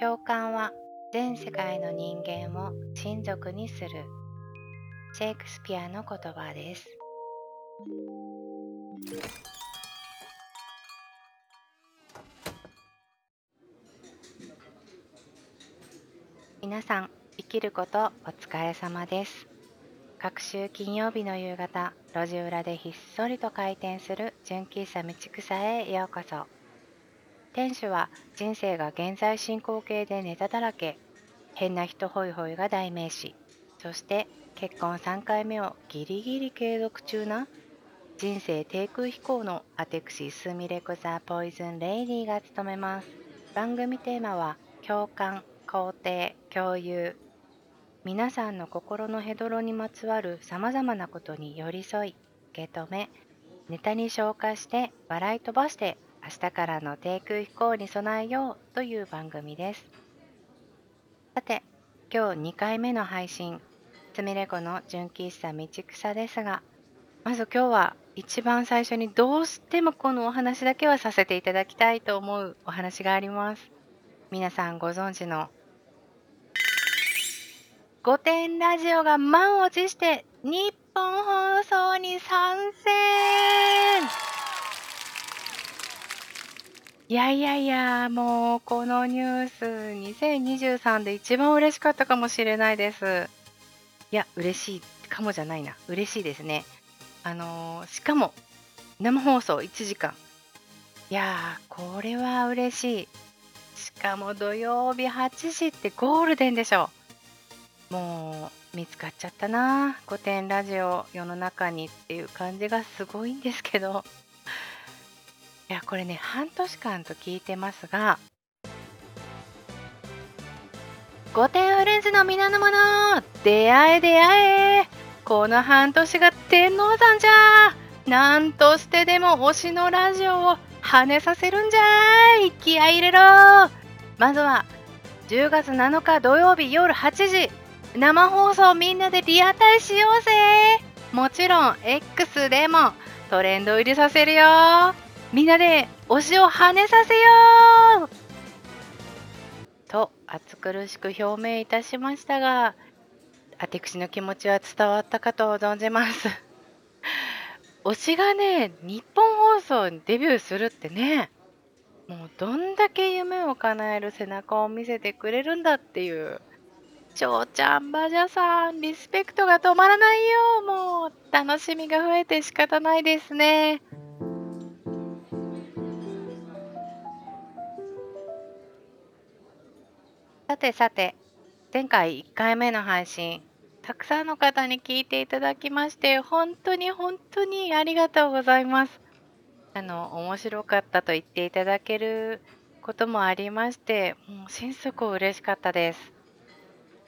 共感は全世界の人間を親族にする。シェイクスピアの言葉です。皆さん生きることお疲れ様です。各週金曜日の夕方路地裏でひっそりと開店する純喫茶道草へようこそ。店主は人生が現在進行形でネタだらけ。変な人ホイホイが代名詞。そして結婚3回目をギリギリ継続中な。人生低空飛行のアテクシスミレコザポイズンレイディが務めます。番組テーマは共感肯定共有。皆さんの心のヘドロにまつわるさまざまなことに寄り添い受け止めネタに消化して笑い飛ばして明日からの低空飛行に備えようという番組です。さて今日2回目の配信つみれ子の純喫茶道草ですがまず今日は一番最初にどうしてもこのお話だけはさせていただきたいと思うお話があります。皆さんご存知の御殿ラジオが満を持して日本放送に参戦。いやいやいや、もうこのニュース2023で一番嬉しかったかもしれないです。いや、嬉しいかもじゃないな。嬉しいですね。あのー、しかも生放送1時間。いやー、これは嬉しい。しかも土曜日8時ってゴールデンでしょう。もう見つかっちゃったな。御殿ラジオ世の中にっていう感じがすごいんですけど。いやこれね半年間と聞いてますが御殿フレンズの皆の者出会え出会え。この半年が天王山じゃ。なんとしてでも推しのラジオを跳ねさせるんじゃい。気合い入れろ。まずは10月7日土曜日夜8時生放送みんなでリアタイしようぜ。もちろん X でもトレンド入りさせるよ。みんなで推しを跳ねさせよう。と暑苦しく表明いたしましたが私の気持ちは伝わったかと存じます。推しがね日本放送にデビューするってねもうどんだけ夢を叶える背中を見せてくれるんだっていう超ちゃんバジャさんリスペクトが止まらないよ。もう楽しみが増えて仕方ないですね。てさて、前回1回目の配信、たくさんの方に聞いていただきまして、本当に本当にありがとうございます。あの、面白かったと言っていただけることもありまして、もう心底嬉しかったです。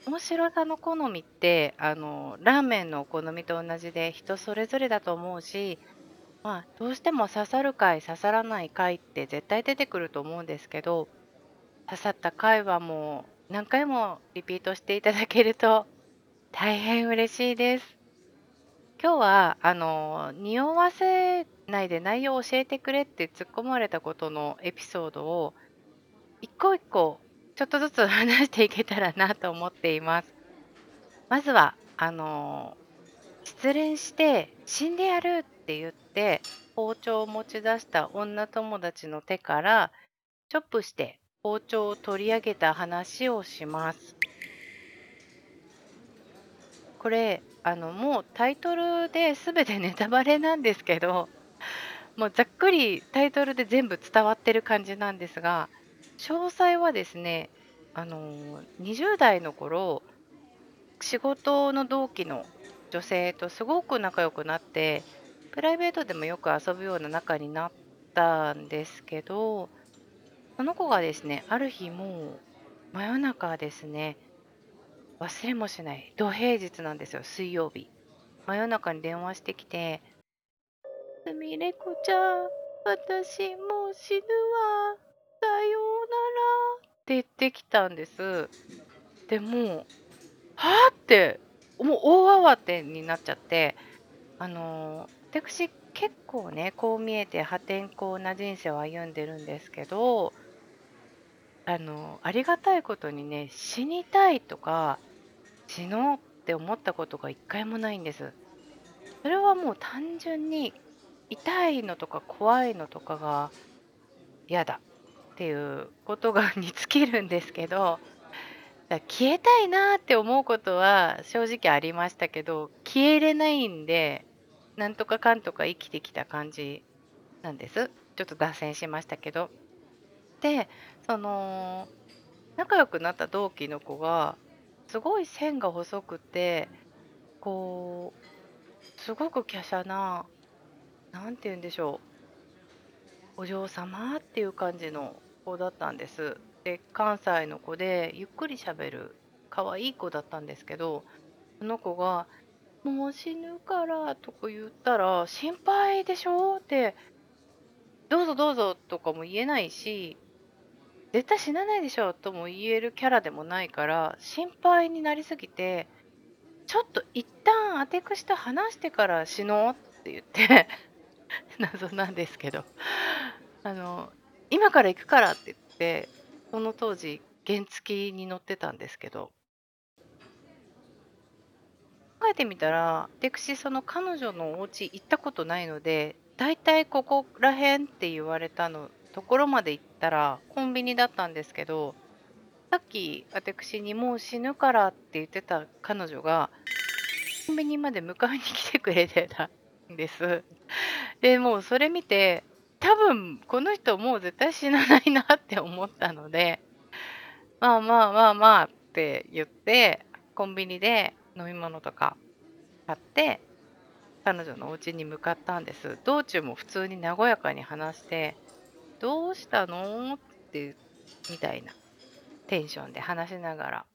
面白さの好みって、あの、ラーメンのお好みと同じで人それぞれだと思うし、まあ、どうしても刺さる回、刺さらない回って絶対出てくると思うんですけど、刺さった回はもう何回もリピートしていただけると大変嬉しいです。今日はあの匂わせないで内容を教えてくれって突っ込まれたことのエピソードを一個一個ちょっとずつ話していけたらなと思っています。まずはあの失恋して死んでやるって言って包丁を持ち出した女友達の手からチョップして包丁を取り上げた話をします。これあのもうタイトルで全てネタバレなんですけど もうざっくりタイトルで全部伝わってる感じなんですが詳細はですねあの20代の頃仕事の同期の女性とすごく仲良くなってプライベートでもよく遊ぶような仲になったんですけどその子がですね、ある日もう真夜中ですね、忘れもしない、土平日なんですよ、水曜日。真夜中に電話してきて、すみれこちゃん、私もう死ぬわ、さようならって言ってきたんです。でもはあって、もう大慌てになっちゃって、あの私結構ねこう見えて破天荒な人生を歩んでるんですけどあの、ありがたいことにね、死にたいとか、死のうって思ったことが1回もないんです。それはもう単純に、痛いのとか怖いのとかが嫌だっていうことがに尽きるんですけど、だ消えたいなって思うことは正直ありましたけど、消えれないんで、なんとかかんとか生きてきた感じなんです。ちょっと脱線しましたけど。で、その、仲良くなった同期の子が、すごい線が細くて、こう、すごく華奢な、なんて言うんでしょう、お嬢様っていう感じの子だったんです。で、関西の子でゆっくり喋る可愛い子だったんですけど、その子が「もう死ぬから」とか言ったら「心配でしょ？」って「どうぞどうぞ」とかも言えないし「絶対死なないでしょ」とも言えるキャラでもないから心配になりすぎて「ちょっと一旦あてくしと話してから死のう」って言って 謎なんですけど。あの「今から行くから」って言ってその当時原付に乗ってたんですけど。考えてみたら、私その彼女のお家行ったことないので、だいたいここら辺って言われたのところまで行ったらコンビニだったんですけど、さっき私に「もう死ぬから」って言ってた彼女が、コンビニまで迎えに来てくれてたんです。で、もうそれ見て、多分この人もう絶対死なないなって思ったので、まあまあまあまあって言って、コンビニで飲み物とか買って、彼女のお家に向かったんです。道中も普通に和やかに話して「どうしたの？」ってみたいなテンションで話しながら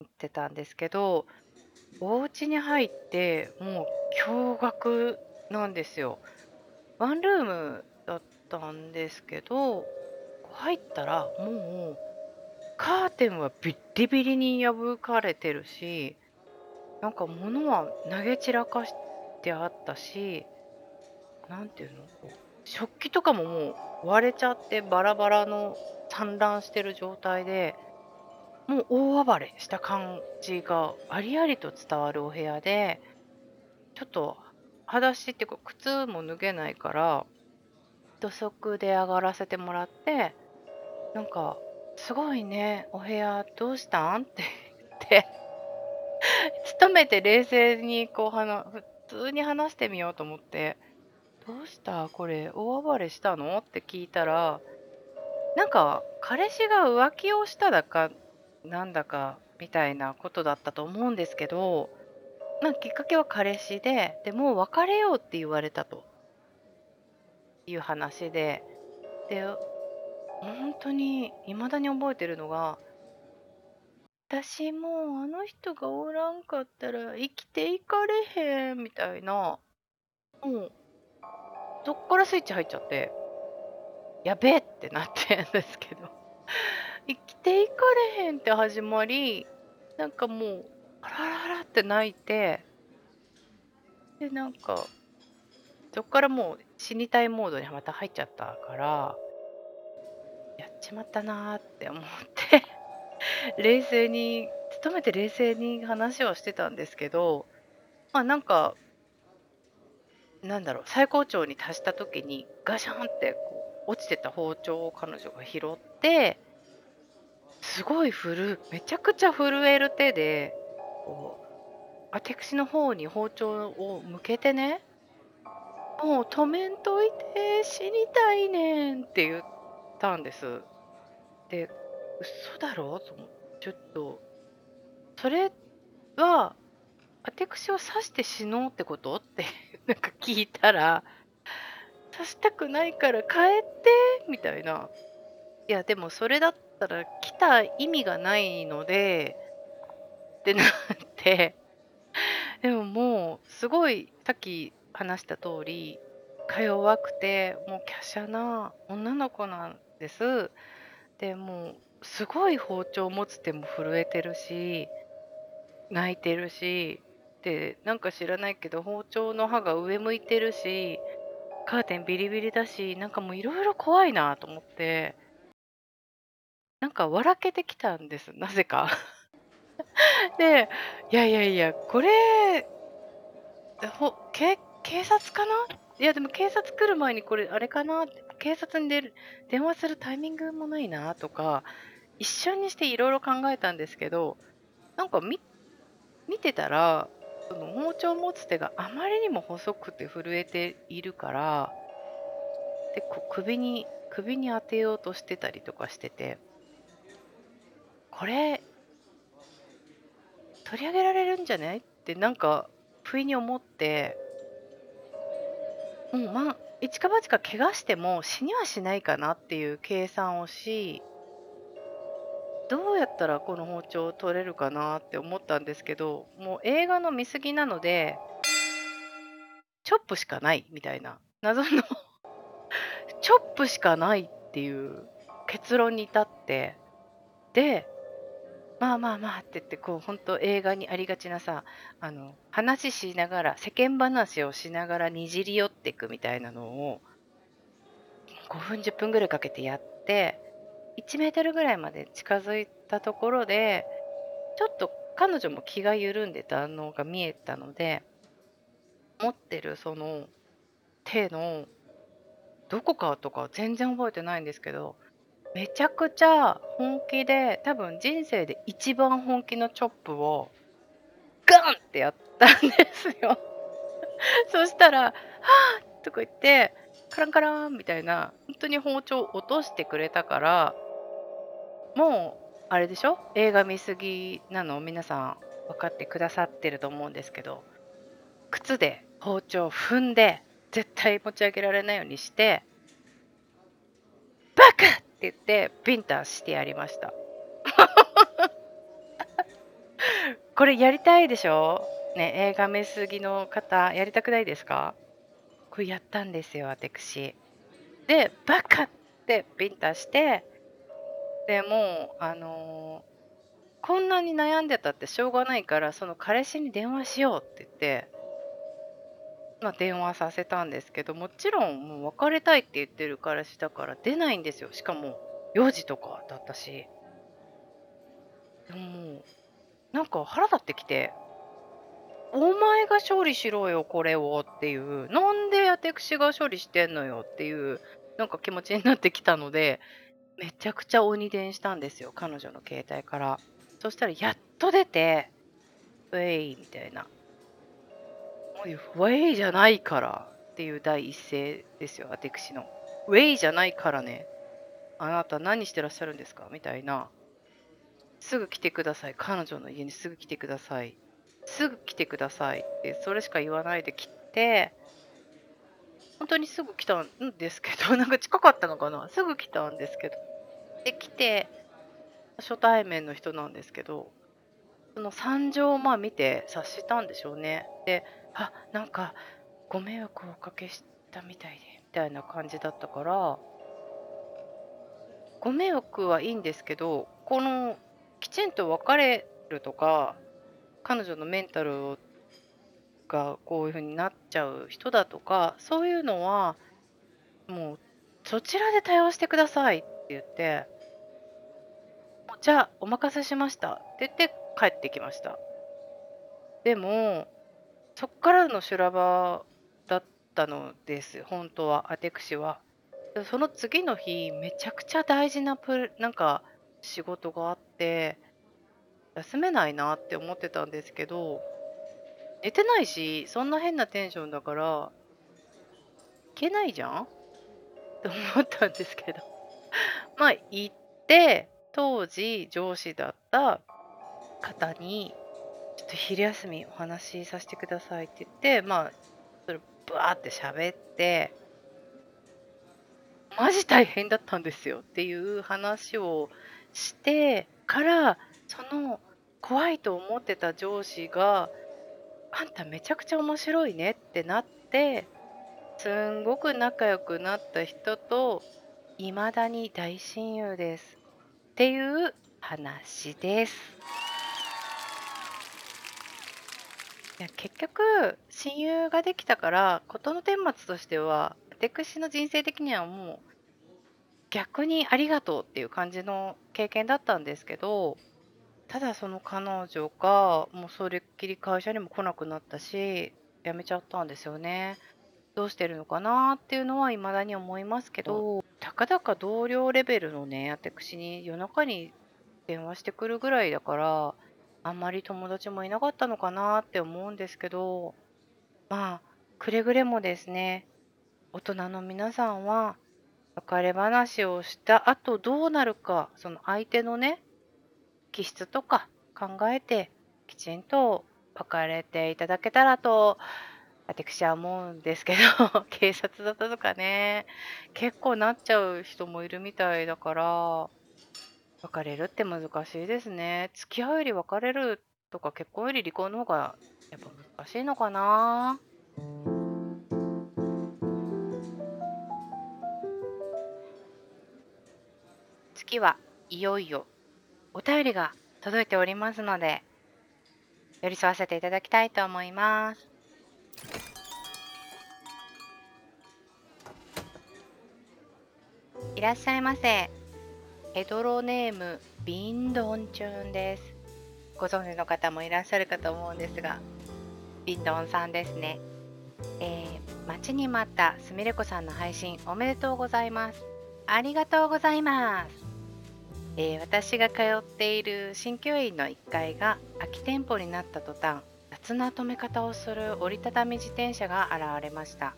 行ってたんですけど、お家に入ってもう驚愕なんですよ。ワンルームだったんですけど、入ったらもうカーテンはビッリビリに破かれてるし、なんか物は投げ散らかしてあったし、なんていうの、食器とかももう割れちゃってバラバラの散乱してる状態で、もう大暴れした感じがありありと伝わるお部屋で、ちょっと裸足っていうか靴も脱げないから、土足で上がらせてもらって、なんか「すごいね、お部屋どうしたん？」って言って、努めて冷静にこうはな普通に話してみようと思って「どうした？これ大暴れしたの？」って聞いたら、なんか彼氏が浮気をしただか、なんだかみたいなことだったと思うんですけど、ま、きっかけは彼氏で、で、「もう別れよう」って言われたという話で、で、ほんとに未だに覚えてるのが「私もうあの人がおらんかったら生きていかれへん」みたいな、もうそっからスイッチ入っちゃって、やべえってなってん ですけど、生きていかれへんって始まり、なんかもう、あらららって泣いてで、なんか、そっからもう死にたいモードにまた入っちゃったからやっちまったなって思って 冷静に努めて冷静に話をしてたんですけど、ま、なんかなんだろう、最高潮に達した時にガシャンってこう落ちてた包丁を彼女が拾ってすごいふるめちゃくちゃ震える手で、こう、あてくしの方に包丁を向けてね「もう止めんといて、死にたいねん」って言ったんです。で、嘘だろ？と思ってちょっと「それは、あてくしを刺して死のうってこと？」って なんか聞いたら「刺したくないから帰って」みたいな。いやでもそれだったら来た意味がないのでってなって、でももうすごいさっき話した通り、か弱くてもう華奢な女の子なんです。で、もうすごい包丁持つ手も震えてるし、泣いてるし、で、なんか知らないけど包丁の刃が上向いてるし、カーテンビリビリだし、なんかもう色々怖いなと思ってなんか笑けてきたんです、なぜか。で、いやいやいや、これほけ警察かな？いやでも警察来る前にこれあれかな、警察に出る電話するタイミングもないなとか、一瞬にしていろいろ考えたんですけど、なんかみ見てたら、その包丁を持つ手があまりにも細くて震えているから、で、こ首に首に当てようとしてたりとかしてて、これ取り上げられるんじゃない？ってなんか不意に思ってうん、まあ、一か八か怪我しても死にはしないかなっていう計算をし、どうやったらこの包丁を取れるかなって思ったんですけど、もう映画の見過ぎなので、チョップしかないみたいな、謎の チョップしかないっていう結論に至って、で、まあまあまあって言って、こう本当映画にありがちなさ、あの、話しながら、世間話をしながらにじり寄っていくみたいなのを、5分10分ぐらいかけてやって、1メートルぐらいまで近づいたところで、ちょっと彼女も気が緩んでたのが見えたので、持ってるその手のどこかとか全然覚えてないんですけど、めちゃくちゃ本気で、多分人生で一番本気のチョップをガンってやったんですよ。そしたら、はあとか言って、カランカランみたいな、本当に包丁を落としてくれたから、もう、あれでしょ？映画見過ぎなの？を皆さん分かってくださってると思うんですけど、靴で包丁踏んで、絶対持ち上げられないようにして、バカって言ってビンタしてやりました。これやりたいでしょ？ね、映画見過ぎの方、やりたくないですか？これやったんですよ、私。で、バカってビンタして、でもう、あのこんなに悩んでたってしょうがないから、その彼氏に電話しようって言って、まあ、電話させたんですけど、もちろんもう別れたいって言ってる彼氏だから出ないんですよ。しかも4時とかだったし。でも、なんか腹立ってきて、お前が処理しろよ、これをっていう、なんで私が処理してんのよっていう、なんか気持ちになってきたので、めちゃくちゃ鬼電したんですよ、彼女の携帯から。そしたらやっと出て、ウェイみたいな。ウェイじゃないからっていう第一声ですよ、私の。ウェイじゃないからね。あなた何してらっしゃるんですか？みたいな。すぐ来てください。彼女の家にすぐ来てください。すぐ来てくださいって、それしか言わないで来て、本当にすぐ来たんですけど、なんか近かったのかな？すぐ来たんですけど。で、来て、初対面の人なんですけど、その惨状をまあ見て察したんでしょうね。で、あ、なんかご迷惑をおかけしたみたいで、みたいな感じだったから、ご迷惑はいいんですけど、このきちんと別れるとか、彼女のメンタルをがこういう風になっちゃう人だとか、そういうのはもうそちらで対応してくださいって言って、じゃあお任せしましたって言って帰ってきました。でも、そっからの修羅場だったのです、本当は、アテクシは。その次の日、めちゃくちゃ大事なプなんか仕事があって、休めないなって思ってたんですけど、寝てないし、そんな変なテンションだから、いけないじゃん？って思ったんですけど。まあ、行って、当時上司だった方に、ちょっと昼休みお話しさせてくださいって言って、まあ、それブワーって喋って、マジ大変だったんですよっていう話をしてから、その怖いと思ってた上司が、あんためちゃくちゃ面白いねってなって、すんごく仲良くなった人と、未だに大親友です。っていう話です。いや結局、親友ができたから、事の顛末としては、私の人生的にはもう、逆にありがとうっていう感じの経験だったんですけど、ただその彼女が、もうそれっきり会社にも来なくなったし、辞めちゃったんですよね。どうしてるのかなっていうのは未だに思いますけど、たかだか同僚レベルのね、私に夜中に電話してくるぐらいだから、あんまり友達もいなかったのかなって思うんですけど、まあ、くれぐれもですね、大人の皆さんは、別れ話をした後どうなるか、その相手のね、気質とか考えて、きちんと別れていただけたらと、私は思うんですけど、警察だったとかね、結構なっちゃう人もいるみたいだから、別れるって難しいですね。付き合うより別れるとか結婚より離婚の方がやっぱ難しいのかな。次はいよいよお便りが届いておりますので、寄り添わせていただきたいと思います。いらっしゃいませ。ヘドロネームビンドンチューンです。ご存知の方もいらっしゃるかと思うんですが、ビンドンさんですね。えー、待ちに待ったすみれこさんの配信おめでとうございます。ありがとうございます。えー私が通っている鍼灸院の1階が空き店舗になった途端雑な止め方をする折りたたみ自転車が現れました。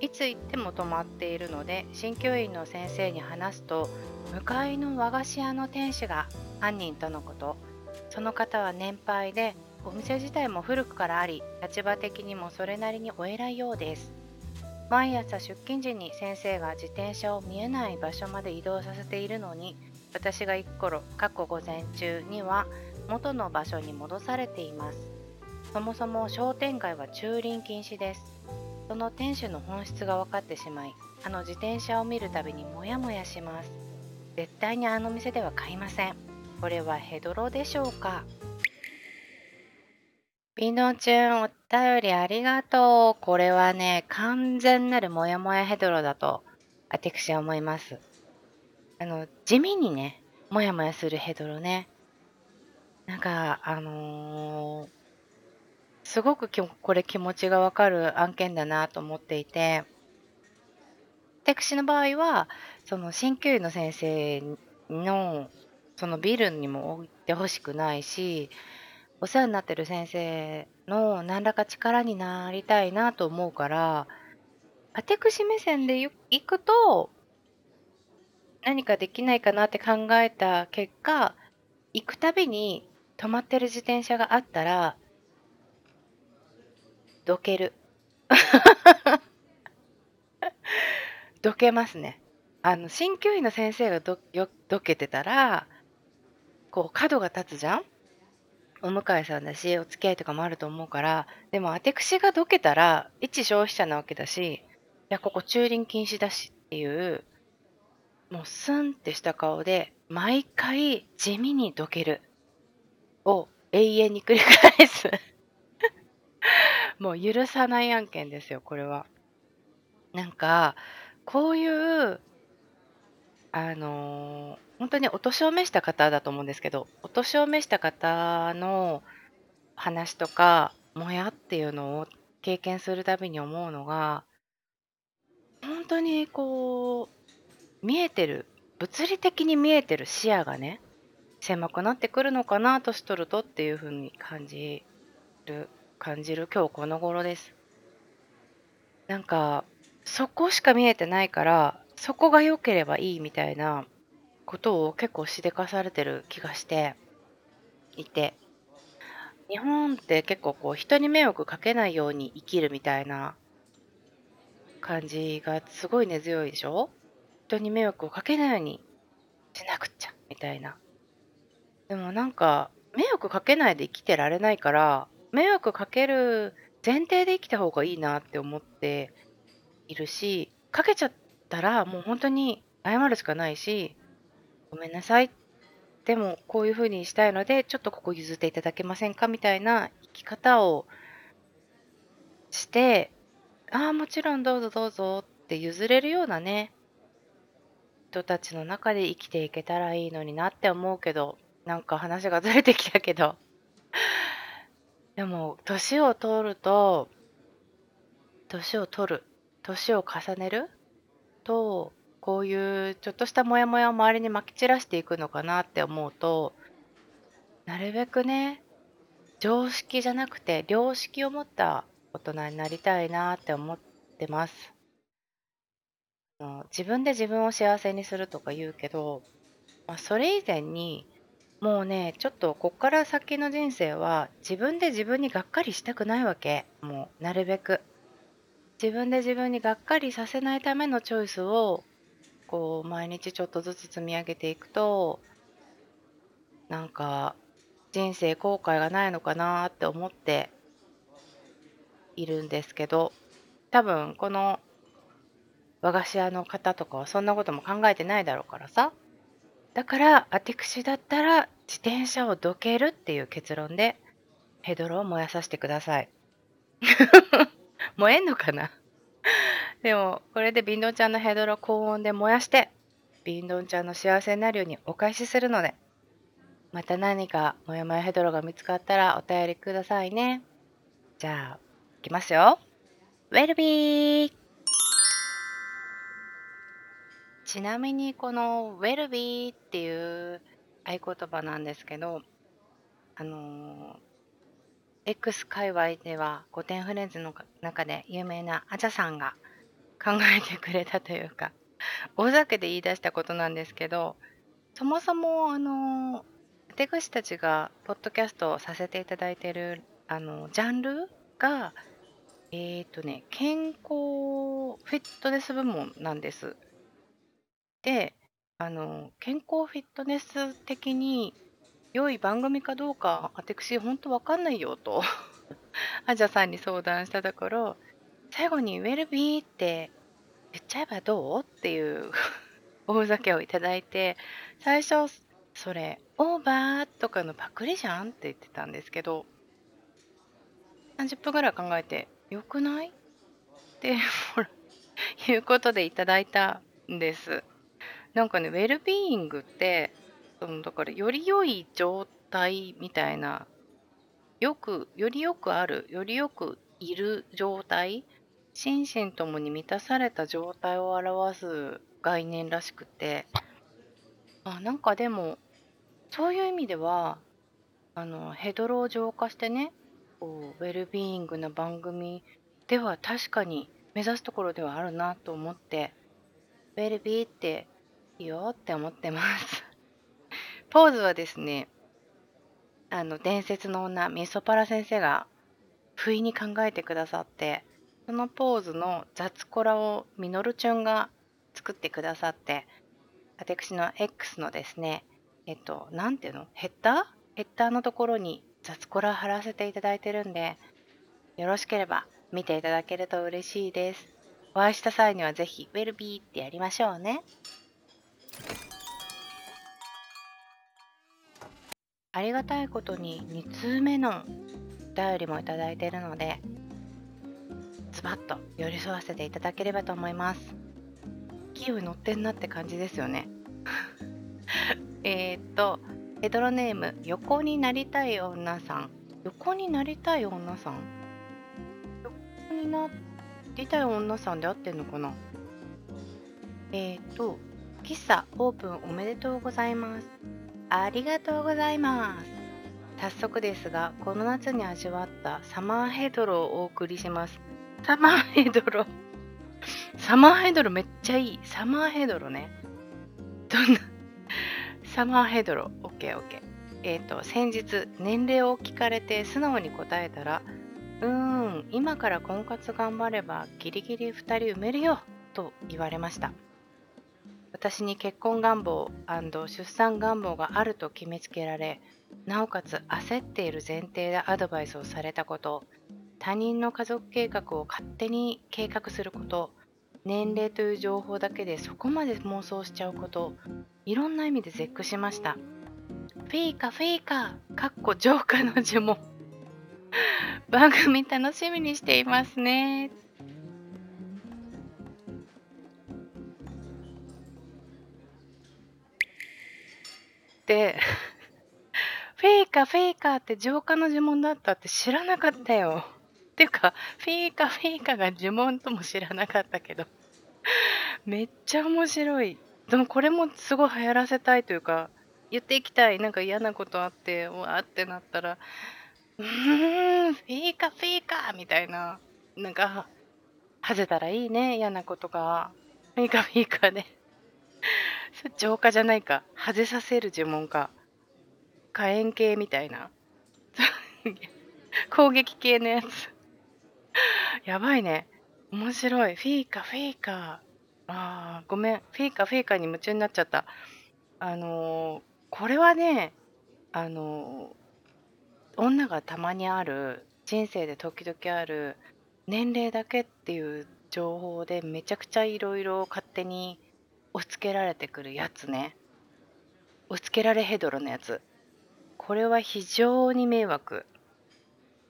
いつ行っても止まっているので鍼灸院の先生に話すと向かいの和菓子屋の店主が犯人とのこと。その方は年配でお店自体も古くからあり立場的にもそれなりにお偉いようです。毎朝出勤時に先生が自転車を見えない場所まで移動させているのに私が行く頃過去午前中には元の場所に戻されています。そもそも商店街は駐輪禁止です。その店主の本質が分かってしまいあの自転車を見るたびにモヤモヤします。絶対にあの店では買いません。これはヘドロでしょうか？ピノチューンお便りありがとう。これはね完全なるモヤモヤヘドロだと私は思います。あの、地味にね、もやもやするヘドロね。なんか、あのすごくきもこれ気持ちがわかる案件だなと思っていて、私の場合は、その鍼灸院の先生の、そのビルにも置いてほしくないし、お世話になってる先生の何らか力になりたいなと思うから、私目線で行くと、何かできないかなって考えた結果、行くたびに止まってる自転車があったら、どける。どけますね。あの、鍼灸院の先生がどよどけてたら、こう角が立つじゃん？お向かいさんだし、お付き合いとかもあると思うから、でも私がどけたら、一消費者なわけだし、いや、ここ駐輪禁止だしっていう、もうスンってした顔で、毎回地味にどける。を永遠に繰り返す。もう許さない案件ですよ、これは。なんか、こういう、あのー本当にお年を召した方だと思うんですけど、お年を召した方の話とか、もやっていうのを経験するたびに思うのが、本当にこう、見えてる、物理的に見えてる視野がね、狭くなってくるのかな、年取るとっていう風に感じる感じる今日この頃です。なんか、そこしか見えてないから、そこが良ければいいみたいなことを結構しでかされてる気がしていて、日本って結構こう人に迷惑かけないように生きるみたいな感じがすごい根強いでしょ？人に迷惑をかけないようにしなくちゃみたいな。でもなんか迷惑かけないで生きてられないから迷惑かける前提で生きた方がいいなって思っているしかけちゃったらもう本当に謝るしかないしごめんなさいでもこういう風にしたいのでちょっとここ譲っていただけませんかみたいな生き方をしてああもちろんどうぞどうぞって譲れるようなね人たちの中で生きていけたらいいのになって思うけど、なんか話がずれてきたけど。でも、年を取ると年を取る、年を重ねると、こういうちょっとしたモヤモヤを周りに撒き散らしていくのかなって思うと、なるべくね、常識じゃなくて良識を持った大人になりたいなって思ってます。自分で自分を幸せにするとか言うけど、ま、それ以前にもうねちょっとこっから先の人生は自分で自分にがっかりしたくないわけ。もうなるべく。自分で自分にがっかりさせないためのチョイスをこう毎日ちょっとずつ積み上げていくとなんか人生後悔がないのかなって思っているんですけど多分この和菓子屋の方とかはそんなことも考えてないだろうからさ。だから私だったら自転車をどけるっていう結論でヘドロを燃やさせてください。燃えんのかな？でもこれでビンドンちゃんのヘドロ高温で燃やしてビンドンちゃんの幸せになるようにお返しするのでまた何かもやもやヘドロが見つかったらお便りくださいね。じゃあいきますよ。ウェルビーちなみにこのウェルビーっていう合言葉なんですけどあの X 界隈では古典フレンズの中で有名なアジャさんが考えてくれたというか大酒で言い出したことなんですけどそもそもあの手口たちがポッドキャストをさせていただいているあのジャンルがえっ、ー、とね健康フィットネス部門なんです。であの健康フィットネス的に良い番組かどうか私本当わかんないよと。アジャさんに相談したところ最後に「ウェルビー」って言っちゃえばどう？っていう 大酒をいただいて最初それオーバー？とかのパクリじゃん？って言ってたんですけど。30分ぐらい考えてよくない？って ほらいうことでいただいたんです。なんかねウェルビーイングってそのだからより良い状態みたいなよくよりよくあるよりよくいる状態心身ともに満たされた状態を表す概念らしくてあなんかでもそういう意味ではあのヘドロを浄化してねこうウェルビーイングな番組では確かに目指すところではあるなと思ってウェルビーっていよって思ってますポーズはですね、あの、伝説の女、ミソパラ先生が不意に考えてくださって、そのポーズの雑コラをミノルチュンが作ってくださって、私の X のですね、えっと、なんていうの？ヘッダー？ヘッダーのところに雑コラ貼らせていただいてるんで、よろしければ見ていただけると嬉しいです。お会いした際にはぜひ、ウェルビーってやりましょうね。ありがたいことに2通目のお便りもいただいているのでズバッと寄り添わせていただければと思います。勢い乗ってんなって感じですよね。えっとヘドロネーム横になりたい女さん。横になりたい女さん？横になりたい女さんで合ってんのかな？えっ、と喫茶オープンおめでとうございます。ありがとうございます。早速ですがこの夏に味わったサマーヘドロをお送りします。サマーヘドロ。サマーヘドロめっちゃいい。サマーヘドロね。どんな？サマーヘドロ。OKOK えっ、ー、と先日年齢を聞かれて素直に答えたらうーん今から婚活頑張ればギリギリ2人埋めるよと言われました。私に結婚願望出産願望があると決めつけられなおかつ焦っている前提でアドバイスをされたこと他人の家族計画を勝手に計画すること年齢という情報だけでそこまで妄想しちゃうこといろんな意味で絶句しました。フィーカフィーカかっこ浄化の呪文。番組楽しみにしていますっフェイカフェイカって浄化の呪文だったって知らなかったよ。っていうか、フェイカフェイカが呪文とも知らなかったけど。めっちゃ面白い。でもこれもすごい流行らせたいというか、言っていきたい。なんか嫌なことあって、わーってなったら、うーん、フェイカフェイカみたいな。なんか、外れたらいいね、嫌なことが。フェイカフェイカで。それ 浄化じゃないか。外させる呪文か。火炎系みたいな。攻撃系のやつ。やばいね。面白い。フィーカ、フィーカ。あー、ごめん。フィーカ、フィーカに夢中になっちゃった。あのーこれはね、あのー女がたまにある、人生で時々ある、年齢だけっていう情報でめちゃくちゃいろいろ勝手に押し付けられてくるやつね。押し付けられヘドロのやつ。これは非常に迷惑。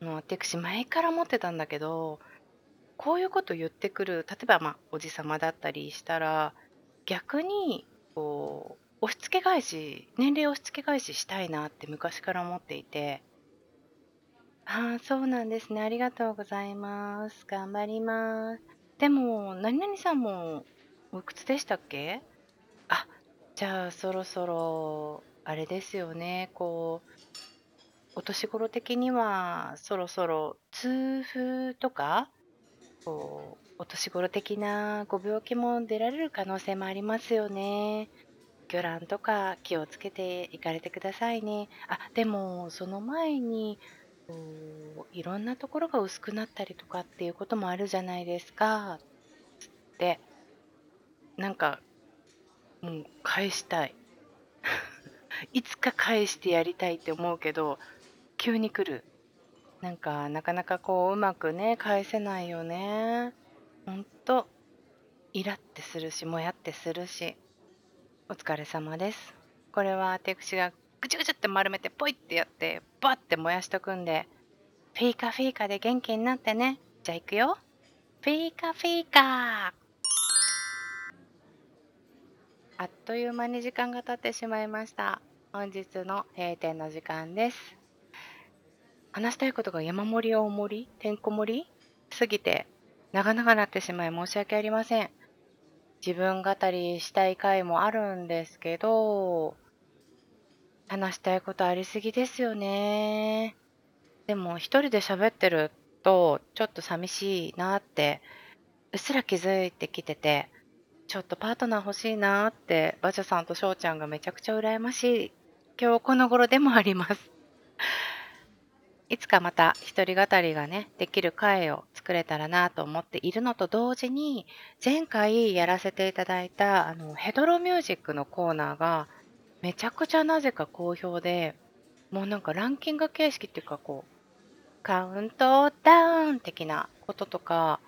もう私前から思ってたんだけど、こういうこと言ってくる、例えばまあおじさまだったりしたら、逆にこう押し付け返し、年齢押し付け返ししたいなって昔から思っていて、ああ、そうなんですね。ありがとうございます。頑張ります。でも、何々さんもおいくつでしたっけあ、じゃあそろそろ、あれですよね。こう、お年頃的にはそろそろ痛風とか、こう、お年頃的なご病気も出られる可能性もありますよね。魚卵とか気をつけていかれてくださいね。あ、でもその前に、こういろんなところが薄くなったりとかっていうこともあるじゃないですか。つって、なんかもう返したい。いつか返してやりたいって思うけど、急に来る。なんか、なかなかこう、うまくね、返せないよね。ほんと、イラってするし、もやってするし。お疲れ様です。これは私がぐちゅぐちゅって丸めてポイってやってバッて燃やしとくんでフィーカフィーカで元気になってね。じゃあ行くよ。フィーカフィーカあっという間に時間が経ってしまいました。本日の閉店の時間です。話したいことが山盛り大盛りてんこ盛り？すぎて長々なってしまい申し訳ありません。自分語りしたい回もあるんですけど、話したいことありすぎですよね。でも一人で喋ってるとちょっと寂しいなってうっすら気づいてきてて、ちょっとパートナー欲しいなってバジャさんと翔ちゃんがめちゃくちゃ羨ましい今日この頃でもあります。いつかまた一人語りがね、できる回を作れたらなと思っているのと同時に、前回やらせていただいたあのヘドロミュージックのコーナーがめちゃくちゃなぜか好評で、もうなんかランキング形式っていうかこう、カウントダウン的なこととか、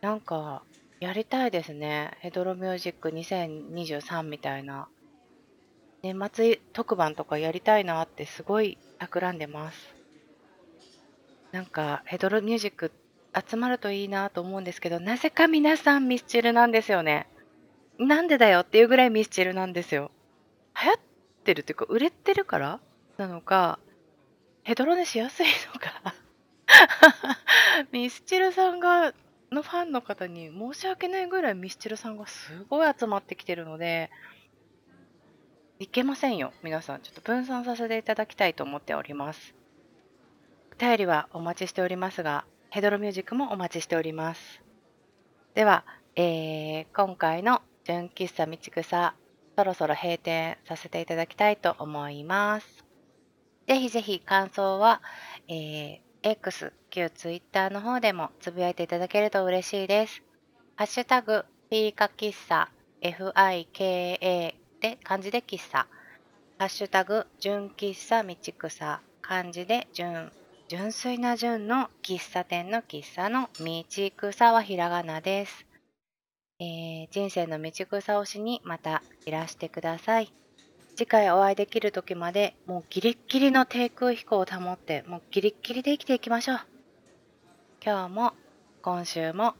なんかやりたいですね。ヘドロミュージック2023みたいな。年末特番とかやりたいなってすごい企んでます。なんかヘドロミュージック集まるといいなと思うんですけど、なぜか皆さんミスチルなんですよね。なんでだよっていうぐらいミスチルなんですよ。流行ってるっていうか、売れてるから？なのか、ヘドロ寝しやすいのか？ミスチルさんがのファンの方に申し訳ないぐらいミスチルさんがすごい集まってきてるので、いけませんよ。皆さん、ちょっと分散させていただきたいと思っております。お便りはお待ちしておりますが、ヘドロミュージックもお待ちしております。では、えー今回の純喫茶道草、そろそろ閉店させていただきたいと思います。ぜひぜひ感想は、えー X、旧 Twitter の方でもつぶやいていただけると嬉しいです。ハッシュタグ、ピーカ喫茶、FIKA で漢字で喫茶。ハッシュタグ、純喫茶道草、漢字で純、純粋な純の喫茶店の喫茶の道草はひらがなです。えー人生の道草推しにまたいらしてください。次回お会いできる時までもうギリッギリの低空飛行を保ってもうギリッギリで生きていきましょう。今日も今週も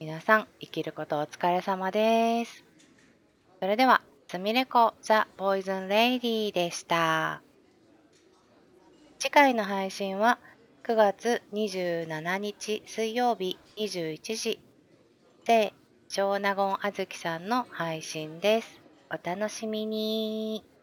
皆さん生きることお疲れ様です。それではすみれこザ・ポイズン・レイディでした。次回の配信は9月27日水曜日21時で小納言あずきさんの配信です。お楽しみに。